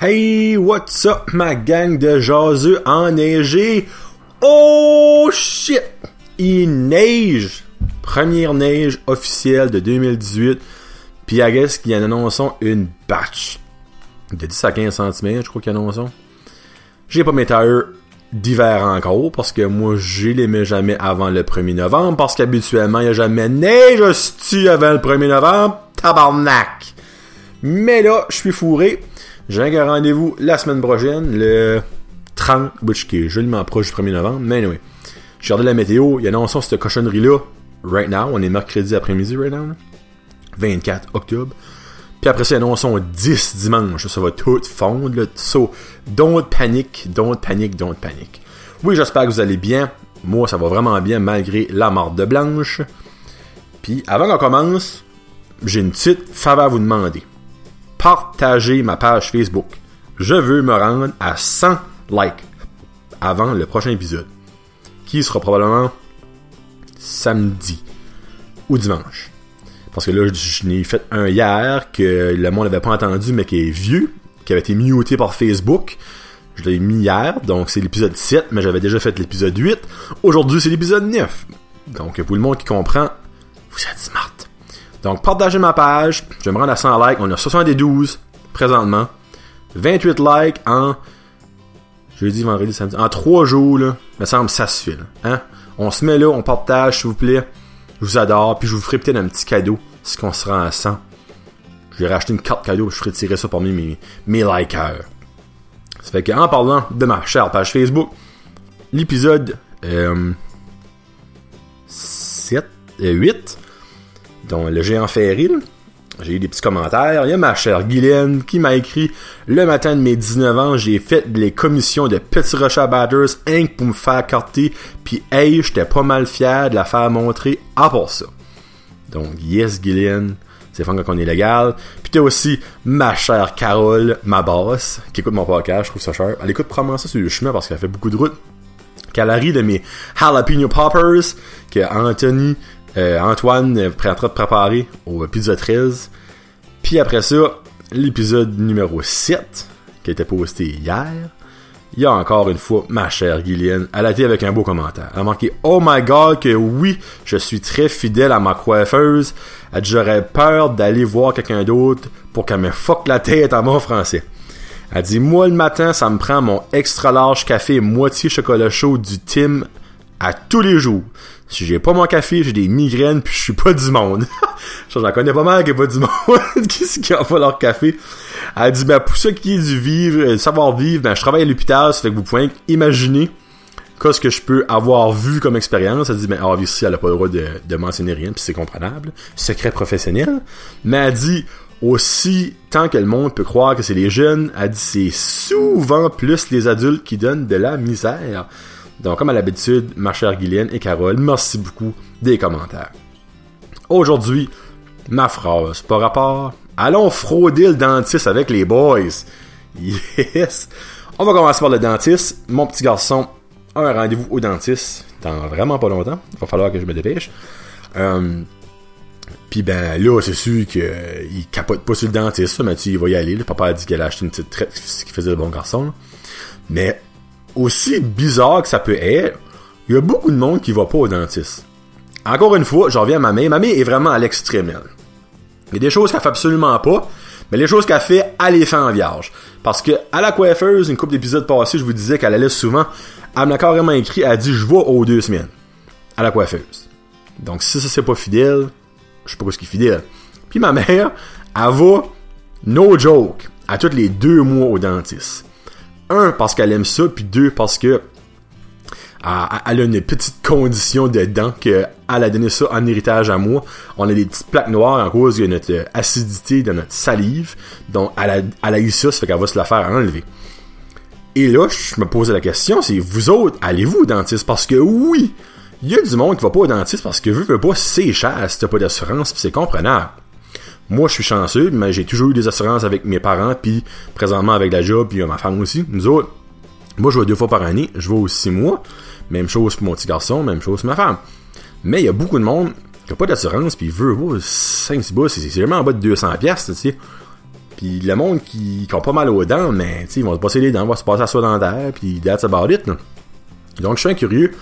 Hey, what's up, ma gang de jaseux enneigés? Oh shit! Il neige! Première neige officielle de 2018. Puis I guess qu'ils annoncent une batch. De 10 à 15 cm, je crois qu'ils annoncent. J'ai pas mes tailleurs d'hiver encore, parce que moi, je les mets jamais avant le 1er novembre, parce qu'habituellement, il n'y a jamais neige hostie avant le 1er novembre. Tabarnak! Mais là, je suis fourré. J'ai un rendez-vous la semaine prochaine, le 30, which qui est joliment proche du 1er novembre. Mais anyway, j'ai regardé la météo, il annonce cette cochonnerie-là, right now, on est mercredi après-midi right now, 24 octobre. Puis après ça, ils annoncent 10 dimanche, ça va tout fondre, là. So, don't panic, don't panic, don't panic. Oui, j'espère que vous allez bien. Moi, ça va vraiment bien malgré la mort de Blanche. Puis, avant qu'on commence, j'ai une petite faveur à vous demander partagez ma page Facebook. Je veux me rendre à 100 likes avant le prochain épisode, qui sera probablement samedi ou dimanche. Parce que là, je n'ai fait un hier que le monde n'avait pas entendu, mais qui est vieux, qui avait été muté par Facebook. Je l'ai mis hier, donc c'est l'épisode 7, mais j'avais déjà fait l'épisode 8. Aujourd'hui, c'est l'épisode 9. Donc, pour le monde qui comprend, vous êtes smart. Donc, partagez ma page. Je vais me rendre à 100 likes. On a 72 présentement. 28 likes en jeudi, vendredi, samedi. En 3 jours, là. Me semble ça se file. Hein? On se met là, on partage, s'il vous plaît. Je vous adore. Puis je vous ferai peut-être un petit cadeau si on se rend à 100. Je vais racheter une carte cadeau. Je ferai tirer ça parmi mes, mes likers. Ça fait qu'en parlant de ma chère page Facebook, l'épisode euh, 7, euh, 8 donc le géant ferry. J'ai eu des petits commentaires. Il y a ma chère Guylaine qui m'a écrit Le matin de mes 19 ans, j'ai fait les commissions de Petit Rocher Batters Inc. pour me faire carter. Puis hey, j'étais pas mal fier de la faire montrer à part ça. Donc yes Guylaine, c'est fun quand on est légal. Puis t'as aussi ma chère Carole, ma boss, qui écoute mon podcast, je trouve ça cher. Elle écoute probablement ça sur le chemin parce qu'elle fait beaucoup de route. Qu'elle de mes Jalapeno Poppers, que Anthony euh, Antoine est en train de préparer au épisode 13. Puis après ça, l'épisode numéro 7, qui a été posté hier. Il y a encore une fois ma chère Guylienne. Elle a été avec un beau commentaire. Elle a marqué Oh my god que oui, je suis très fidèle à ma coiffeuse. Elle j'aurais peur d'aller voir quelqu'un d'autre pour qu'elle me fuck la tête en bon français. Elle dit Moi le matin, ça me prend mon extra large café moitié chocolat chaud du Tim à tous les jours. Si j'ai pas mon café, j'ai des migraines puis je suis pas du monde. J'en connais pas mal qui est pas du monde qui, qui a pas leur café. Elle dit ben pour ça qui est du vivre, euh, savoir vivre, ben je travaille à l'hôpital, ça fait que vous pouvez imaginer qu'est-ce que je peux avoir vu comme expérience. Elle dit ben ah, ici elle a pas le droit de, de mentionner rien puis c'est comprenable, secret professionnel. Mais elle dit aussi tant que le monde peut croire que c'est les jeunes, elle dit c'est souvent plus les adultes qui donnent de la misère. Donc, comme à l'habitude, ma chère Guylaine et Carole, merci beaucoup des commentaires. Aujourd'hui, ma phrase par rapport. Allons frauder le dentiste avec les boys. Yes! On va commencer par le dentiste. Mon petit garçon a un rendez-vous au dentiste dans vraiment pas longtemps. Il va falloir que je me dépêche. Euh, puis ben là, c'est sûr qu'il capote pas sur le dentiste. Mathieu, il va y aller. Le papa a dit qu'elle a acheté une petite traite qui faisait le bon garçon. Mais aussi bizarre que ça peut être, il y a beaucoup de monde qui va pas au dentiste. Encore une fois, j'en reviens à ma mère. Ma mère est vraiment à l'extrême, Il y a des choses qu'elle fait absolument pas, mais les choses qu'elle fait, elle les fait en vierge. Parce que, à la coiffeuse, une couple d'épisodes passés, je vous disais qu'elle allait souvent, elle m'a carrément écrit, elle a dit, je vais aux deux semaines. À la coiffeuse. Donc, si ça c'est pas fidèle, je sais pas ce qui est fidèle. Puis ma mère, elle va, no joke, à tous les deux mois au dentiste un, parce qu'elle aime ça, puis deux, parce que elle a une petite condition de dents qu'elle a donné ça en héritage à moi. On a des petites plaques noires en cause de notre acidité de notre salive. Donc, elle a, elle eu ça, ça fait qu'elle va se la faire enlever. Et là, je me posais la question, c'est vous autres, allez-vous au dentiste? Parce que oui, il y a du monde qui va pas au dentiste parce que vu que pas, c'est cher si t'as pas d'assurance, puis c'est comprenable. Moi, je suis chanceux, mais j'ai toujours eu des assurances avec mes parents, puis présentement avec la job, puis ma femme aussi. Nous autres, moi, je vais deux fois par année, je vais aux six mois. Même chose pour mon petit garçon, même chose pour ma femme. Mais il y a beaucoup de monde qui n'a pas d'assurance, puis veut, oh, 5 c'est vraiment en bas de 200 pièces, tu sais. Puis le monde qui, qui a pas mal aux dents, mais ils vont se passer les dents, vont se passer à soi dentaire, puis that's about it. Là. Donc je suis curieux.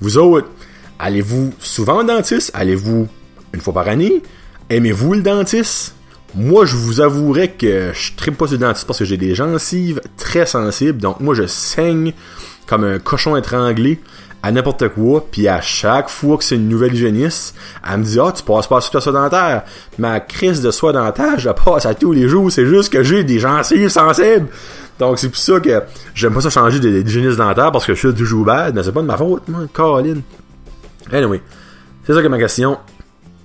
Vous autres, allez-vous souvent au dentiste? Allez-vous une fois par année? Aimez-vous le dentiste? Moi, je vous avouerai que je tripe pas sur le dentiste parce que j'ai des gencives très sensibles. Donc moi, je saigne comme un cochon étranglé à n'importe quoi, puis à chaque fois que c'est une nouvelle hygiéniste, elle me dit Ah, tu passes pas sur ta soie dentaire. Ma crise de soie dentaire, je la passe à tous les jours, c'est juste que j'ai des gencives sensibles. Donc c'est pour ça que j'aime pas ça changer d'hygiéniste dentaire parce que je suis toujours bad, mais c'est pas de ma faute, moi, Caroline. Anyway, c'est ça que ma question.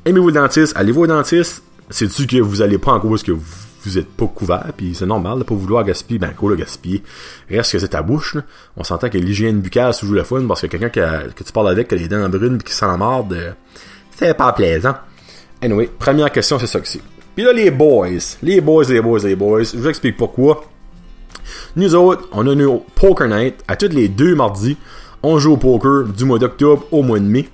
Aimez-vous le dentiste? Allez-vous au dentiste? C'est-tu que vous allez pas en cause que vous vous êtes pas couvert, puis c'est normal de pas vouloir gaspiller, ben quoi le gaspiller. Reste que c'est ta bouche. On s'entend que l'hygiène buccale c'est toujours le fun, parce que quelqu'un que tu parles avec qui a les dents brunes pis qui sent la marde, euh, c'est pas plaisant. Anyway, première question, c'est ça que c'est. Puis là, les boys. Les boys, les boys, les boys. Je vous explique pourquoi. Nous autres, on a nos Poker Night à tous les deux mardis. On joue au poker du mois d'octobre au mois de mai.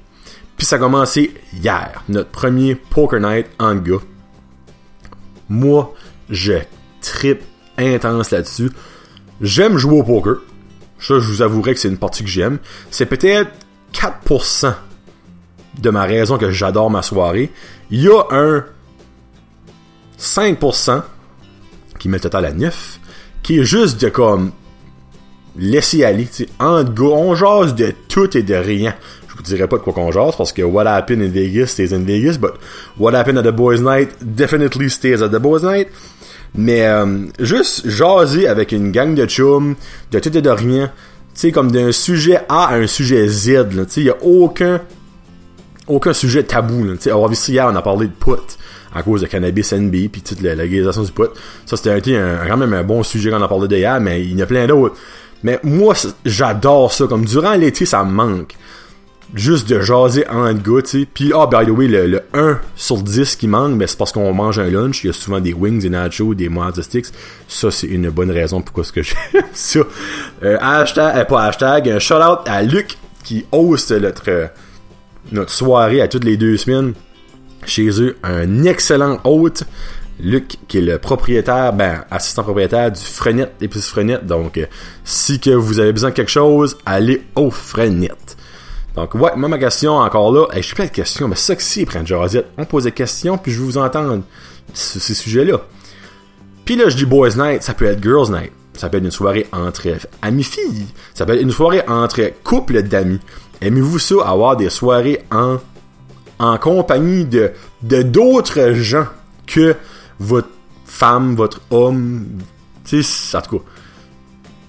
Ça a commencé hier, notre premier Poker Night en gars. Moi, je trip intense là-dessus. J'aime jouer au poker. Ça, je vous avouerai que c'est une partie que j'aime. C'est peut-être 4% de ma raison que j'adore ma soirée. Il y a un 5% qui met le total à 9, qui est juste de comme laisser aller, tu sais, en go, on jase de tout et de rien. Je vous dirais pas de quoi qu'on jase parce que what happened in Vegas stays in Vegas, but what happened at the boys night definitely stays at the boys night. Mais euh, juste jaser avec une gang de chums, de tout et de rien, tu sais, comme d'un sujet A à un sujet Z, tu sais, il a aucun aucun sujet tabou, sais, on vu hier, on a parlé de put à cause de cannabis NB puis toute la, légalisation du put. Ça, c'était quand même un bon sujet qu'on a parlé de hier, mais il y en a plein d'autres. Mais moi, j'adore ça. Comme durant l'été, ça me manque juste de jaser en gars, tu. Puis, ah, by the way, le, 1 sur 10 qui manque, ben, c'est parce qu'on mange un lunch. Il y a souvent des wings, des nachos, des monster sticks. Ça, c'est une bonne raison pourquoi ce que j'aime ça. Euh, hashtag, euh, pas hashtag, un shout-out à Luc qui host notre, euh, notre soirée à toutes les deux semaines. Chez eux, un excellent hôte. Luc, qui est le propriétaire, ben, assistant propriétaire du Frenet, épice Frenet. Donc, euh, si que vous avez besoin de quelque chose, allez au Frenet. Donc, ouais, moi, ma question, encore là, je suis plein de questions, mais ça que c'est, prendre Josette. On pose des questions, puis je vais vous entendre sur ces sujets-là. Puis là, je dis Boys Night, ça peut être Girls Night. Ça peut être une soirée entre amis-filles. Ça peut être une soirée entre couples d'amis. Aimez-vous ça, avoir des soirées en, en compagnie de, de d'autres gens que votre femme, votre homme, tu sais, en tout cas,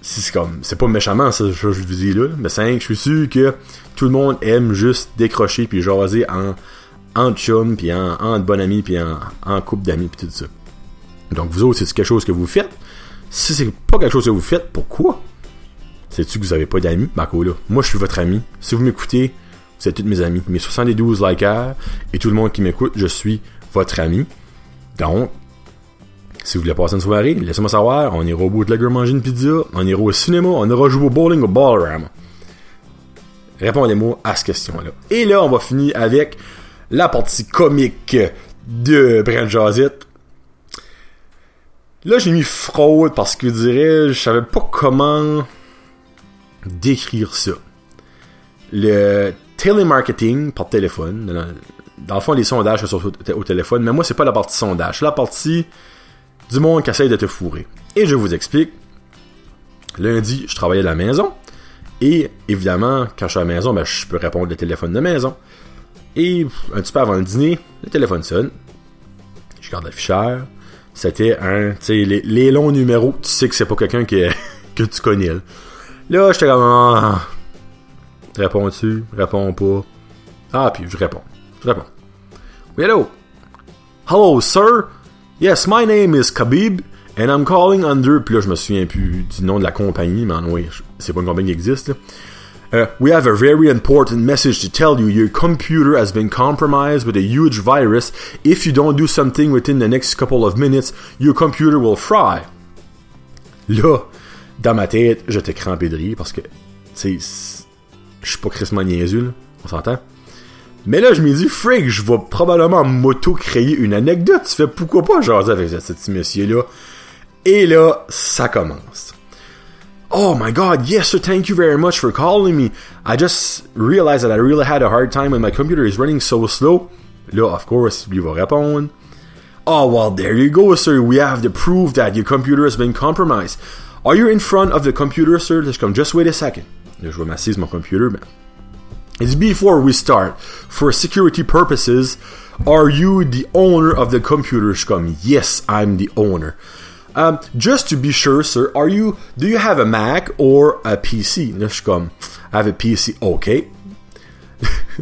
c'est comme, c'est pas méchamment ça, je vous dis là, mais c'est je suis sûr que tout le monde aime juste décrocher puis jaser en, en chum, puis en, en bon ami, puis en, en couple d'amis, puis tout ça. Donc vous autres, c'est quelque chose que vous faites? Si c'est pas quelque chose que vous faites, pourquoi? C'est-tu que vous avez pas d'amis? Bah là. Moi, je suis votre ami. Si vous m'écoutez, vous êtes tous mes amis. Mes 72 likers et tout le monde qui m'écoute, je suis votre ami. Donc, si vous voulez passer une soirée, laissez-moi savoir. On ira au bootlegger manger une pizza. On ira au cinéma. On ira jouer au bowling au ballroom. Répondez-moi à cette question-là. Et là, on va finir avec la partie comique de Brent Josette. Là, j'ai mis fraude parce que je dirais, je savais pas comment décrire ça. Le télémarketing par téléphone, dans, le fond, les sondages sont au téléphone, mais moi, c'est pas la partie sondage, la partie du monde qui essaye de te fourrer. Et je vous explique. Lundi, je travaillais à la maison. Et évidemment, quand je suis à la maison, ben, je peux répondre le téléphone de maison. Et un petit peu avant le dîner, le téléphone sonne. Je garde l'afficheur. C'était un, tu sais, les, longs numéros, tu sais que c'est pas quelqu'un que, que tu connais. Là, j'étais comme, ah, réponds-tu, réponds pas. Ah, puis je réponds. Je réponds. Oui, hello. Hello, sir? Yes, my name is Khabib. And I'm calling under. Puis là, je me souviens plus du nom de la compagnie, mais oui, c'est pas une compagnie qui existe. Uh, we have a very important message to tell you. Your computer has been compromised with a huge virus. If you don't do something within the next couple of minutes, your computer will fry. Là, dans ma tête, j'étais crampé de rire parce que, tu sais, je suis pas crissement niaiseux, on s'entend? Mais là, je me dis, Frig, je vais probablement m'auto-créer une anecdote. Tu fais pourquoi pas jaser avec ce petit monsieur-là? Et là, ça commence. Oh my god, yes sir, thank you very much for calling me. I just realized that I really had a hard time when my computer is running so slow. Là, of course, lui va répondre. Oh, well, there you go, sir. We have the proof that your computer has been compromised. Are you in front of the computer, sir? Let's come. Just wait a second. Là, je vais m'assise mon computer, man. It's before we start. For security purposes, are you the owner of the computer? Comme, yes, I'm the owner. Um, just to be sure, sir, are you, do you have a Mac or a PC? Là, I have a PC. OK.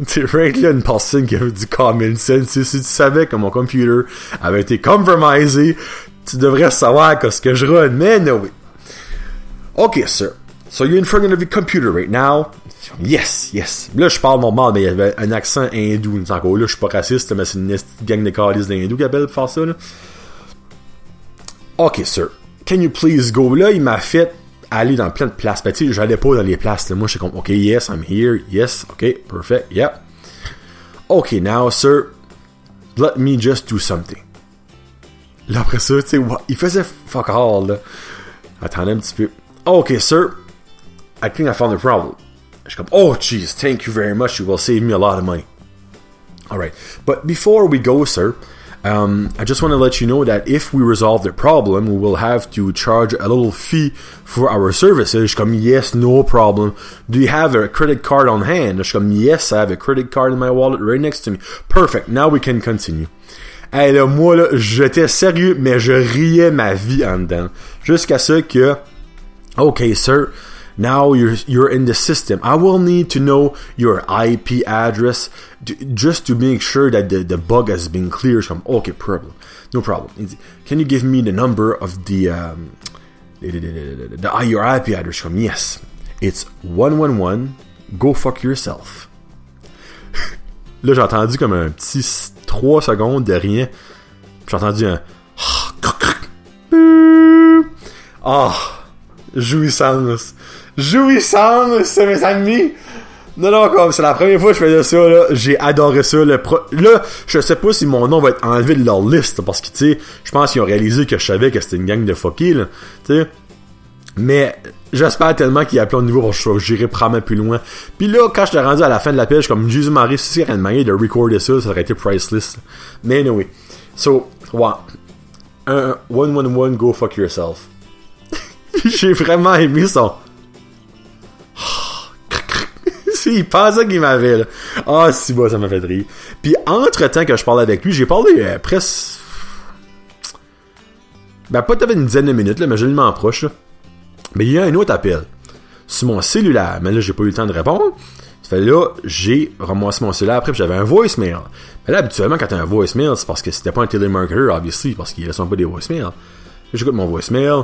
C'est là une personne qui avait du common sense. Si tu savais que mon computer avait été compromisé, tu devrais savoir ce que je run. Mais no way. OK, sir. So you're in front of the computer right now. Yes, yes. Là, je parle normal, mais il y avait un accent hindou. Là, je suis pas raciste, mais c'est une gang de calices d'hindous qui appelle faire ça. Là. OK, sir. Can you please go? Là, il m'a fait aller dans plein de places. Ben, tu sais, j'allais pas dans les places. Là. Moi, je suis comme, OK, yes, I'm here. Yes, OK, perfect. Yep. OK, now, sir, let me just do something. Là, après ça, tu sais, il faisait fuck all, là. Attendez un petit peu. OK, sir, I think I found the problem. Je suis oh, jeez, thank you very much. You will save me a lot of money. All right. But before we go, sir, um, I just want to let you know that if we resolve the problem, we will have to charge a little fee for our services. Come, yes, no problem. Do you have a credit card on hand? Come, yes, I have a credit card in my wallet right next to me. Perfect. Now we can continue. Hey, là, moi, là, j'étais sérieux, mais je riais ma vie en dedans. Jusqu'à ce que, OK, sir, now you're you're in the system. I will need to know your IP address to, just to make sure that the, the bug has been cleared. From okay, problem, no problem. Can you give me the number of the um, the, the, the, the your IP address? From yes, it's one one one. Go fuck yourself. Là, j'ai entendu comme un petit 3 secondes de rien. J'ai entendu un. Ah, oh, jouissance. Jouissance, mes amis. Non, non, comme c'est la première fois que je faisais ça, là, j'ai adoré ça. Le Là, je sais pas si mon nom va être enlevé de leur liste, parce que, tu sais, je pense qu'ils ont réalisé que je savais que c'était une gang de fuckers, là, tu sais. Mais j'espère tellement qu'il y a plein de nouveaux pour que j'irai probablement plus loin. Puis là, quand je t'ai rendu à la fin de la page, comme Jésus-Marie, si c'est une manière de recorder ça, ça aurait été priceless. Mais anyway. So, ouais. Un, one, one, one, go fuck yourself. J'ai vraiment aimé son il pensait qu'il m'avait, là. Ah, si, bon, ça m'a fait rire. Puis, entre-temps que je parlais avec lui, j'ai parlé euh, presque... Ben, pas peut-être une dizaine de minutes, là, mais je m'en proche, là. Mais il y a un autre appel. Sur mon cellulaire. Mais là, j'ai pas eu le temps de répondre. Ça fait là, j'ai ramassé mon cellulaire après, j'avais un voicemail. Mais là, habituellement, quand t'as un voicemail, c'est parce que c'était pas un télémarketer, obviously, parce qu'ils sont pas des voicemails. J'écoute mon voicemail.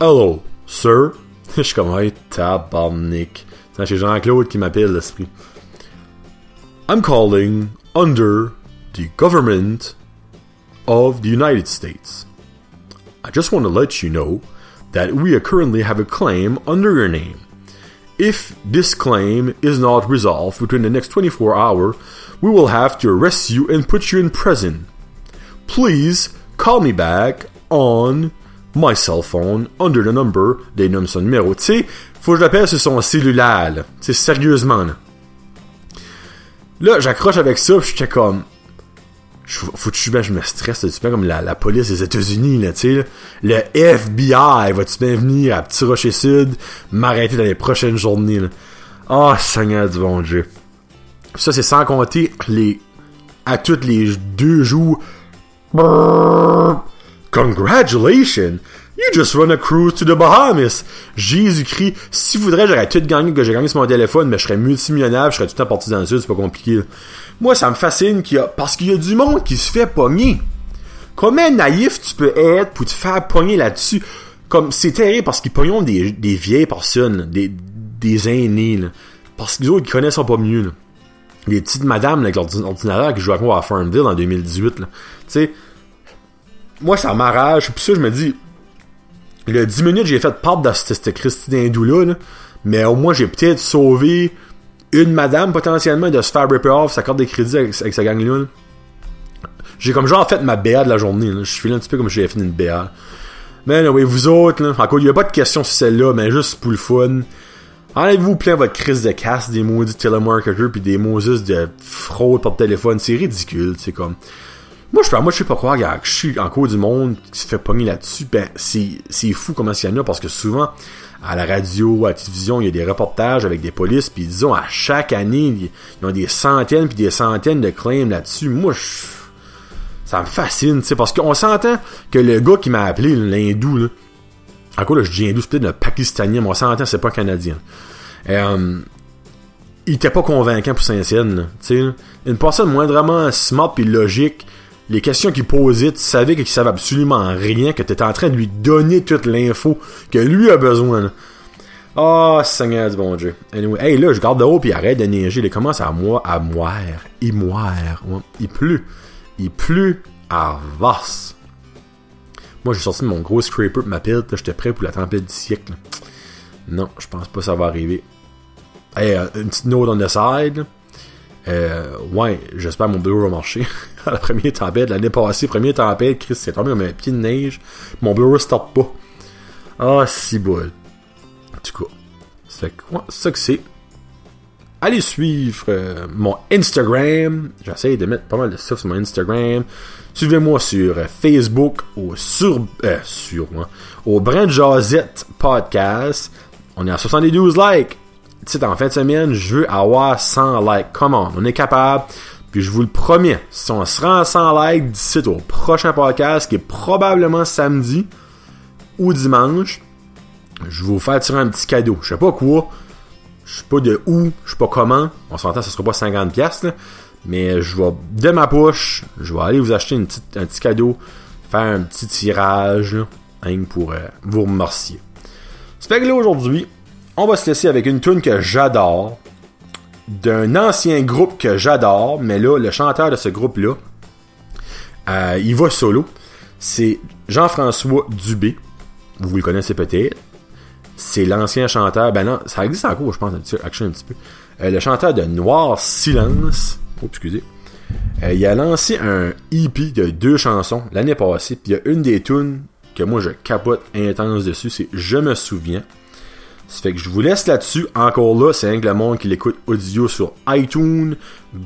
Hello, sir. Je suis comme, hey. C'est Jean-Claude qui m'appelle l'esprit. I'm calling under the government of the United States. I just want to let you know that we currently have a claim under your name. If this claim is not resolved within the next 24 hours, we will have to arrest you and put you in prison. Please call me back on my cell phone under the number, des noms son numéro. Tu sais, faut que je l'appelle sur son cellulaire, sais, sérieusement, là. Là, j'accroche avec ça, pis j'étais comme. Faut que je, ben, je me stresse, tu sais, comme la, police des États-Unis, là, tu sais. Le FBI, va-tu bien venir à Petit Rocher Sud m'arrêter dans les prochaines journées, là? Oh, Seigneur du bon Dieu. Ça, c'est sans compter les. à toutes les deux jours. Congratulations! You just run a cruise to the Bahamas! Jésus-Christ, si voudrais, j'aurais tout gagné, que j'ai gagné sur mon téléphone, mais je serais multimillionnaire, je serais tout le temps parti dans le sud, c'est pas compliqué. Moi, ça me fascine qu'il y a, parce qu'il y a du monde qui se fait pogner. Comment naïf tu peux être pour te faire pogner là-dessus? Comme, c'est terrible parce qu'ils pognent des, vieilles personnes, des, des aînés, là. Parce qu'ils autres, ils connaissent pas mieux, là. Des petites madames, avec l'ordinateur qui jouent avec moi à Farmville en 2018, là. Tu sais, moi, ça m'arrache. Puis ça, je me dis, le 10 minutes, j'ai fait part de cette, Christie d'hindou-là, mais au moins, j'ai peut-être sauvé une madame, potentiellement, de se faire ripper off sa carte de crédit avec, sa gang-là. J'ai comme genre fait ma BA de la journée. Je suis un petit peu comme si j'avais fait une BA. Mais oui, vous autres, là, encore, il n'y a pas de question sur celle-là, mais juste pour le fun. Enlevez-vous plein votre crise de casse des maudits telemarketers puis des Moses de fraude par téléphone. C'est ridicule, c'est comme. Moi, je, moi, je sais pas quoi, regarde, je suis en cours du monde qui se fait pogner là-dessus. Ben, c'est, fou comment il y en a parce que souvent, à la radio, à la télévision, il y a des reportages avec des polices, puis disons, à chaque année, ils ont des centaines puis des centaines de claims là-dessus. Moi, je, ça me fascine, tu sais, parce qu'on s'entend que le gars qui m'a appelé, l'hindou, là, encore là, je dis hindou, c'est peut-être le pakistanien, mais on s'entend, c'est pas canadien. Euh, il était pas convaincant pour Saint-Saëns, tu sais. Une personne moindrement smart puis logique, les questions qu'il posait, tu savais qu'il savait absolument rien, que tu étais en train de lui donner toute l'info que lui a besoin. Oh, Seigneur du bon Dieu. Anyway, hey, là, je garde de haut puis arrête de neiger. Il commence à moi à moire. Il moire. Il pleut. Il pleut à vasse. Moi, j'ai sorti mon gros scraper de ma pile. J'étais prêt pour la tempête du siècle. Non, je pense pas que ça va arriver. Hey, euh, une petite note on the side. Euh, ouais, j'espère mon bureau va marcher. la première tempête, l'année passée, première tempête, Chris c'est tombé comme un pied de neige. Mon bureau stop pas. Ah, si. En tout cas, c'est quoi? Ça que c'est. Allez suivre euh, mon Instagram. J'essaie de mettre pas mal de stuff sur mon Instagram. Suivez-moi sur euh, Facebook ou sur euh, sur moi au Brand Jazette Podcast. On est à 72 likes en fin de semaine, je veux avoir 100 likes. Comment? On est capable. Puis je vous le promets, si on se rend à 100 likes d'ici au prochain podcast, qui est probablement samedi ou dimanche, je vais vous faire tirer un petit cadeau. Je sais pas quoi. Je sais pas de où, je sais pas comment. On s'entend, ce sera pas 50 pièces mais je vais de ma poche, je vais aller vous acheter une petite, un petit cadeau, faire un petit tirage, hein, pour euh, vous remercier. Ça fait que là aujourd'hui, on va se laisser avec une tune que j'adore, d'un ancien groupe que j'adore, mais là, le chanteur de ce groupe-là, euh, il va solo. C'est Jean-François Dubé. Vous le connaissez peut-être. C'est l'ancien chanteur. Ben non, ça existe encore, je pense, un petit peu. Euh, le chanteur de Noir Silence. Oh, excusez. Euh, il a lancé un EP de deux chansons l'année passée. Puis il y a une des tunes que moi je capote intense dessus, c'est Je me souviens. Ça fait que je vous laisse là-dessus. Encore là, c'est un le monde qui l'écoute audio sur iTunes,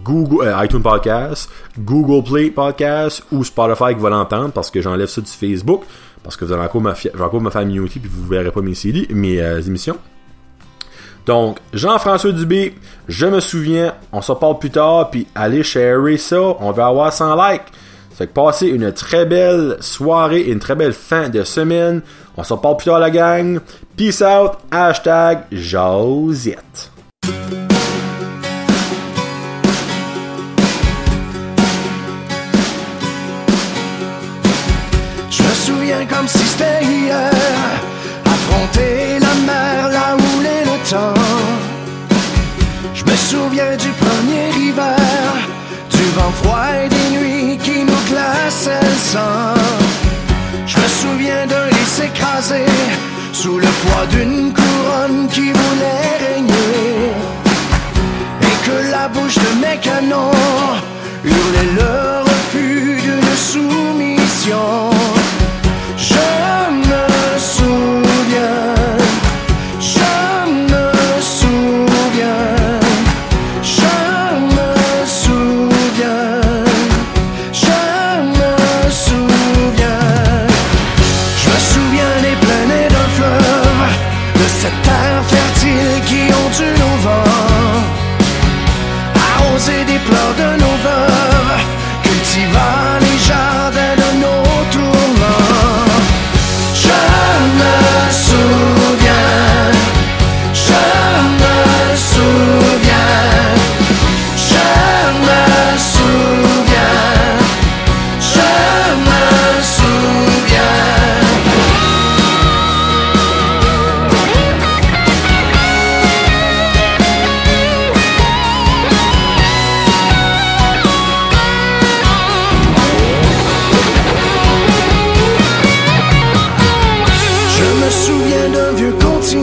Google, euh, iTunes Podcast, Google Play Podcast ou Spotify qui va l'entendre parce que j'enlève ça du Facebook parce que vous allez encore me, encore me faire muter puis vous verrez pas mes CD, mes euh, émissions. Donc, Jean-François Dubé, je me souviens, on se parle plus tard, puis allez sharer ça, on va avoir 100 likes. Fait que passez une très belle soirée et une très belle fin de semaine. On se parle plus tard la gang. Peace out. Hashtag Josette. Je me souviens comme si c'était hier. Affronter la mer là où l'est le temps. Je me souviens du premier hiver. Du vent froid et Je me souviens d'un lit s'écraser sous le poids d'une couronne qui voulait régner. Et que la bouche de mes canons hurlait le refus d'une soumission. she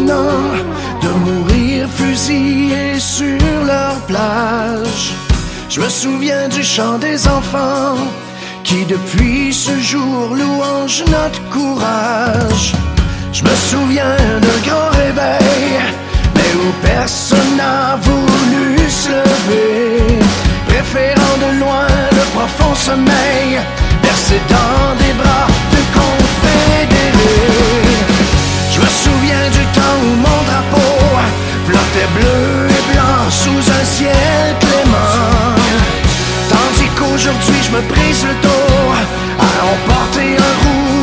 de mourir fusillés sur leur plage. Je me souviens du chant des enfants qui depuis ce jour louange notre courage. Je me souviens d'un grand réveil, mais où personne n'a voulu se lever, préférant de loin le profond sommeil, versé dans des bras de confédérés. Je me souviens du temps où mon drapeau flottait bleu et blanc sous un ciel clément. Tandis qu'aujourd'hui je me brise le dos à emporter un rouge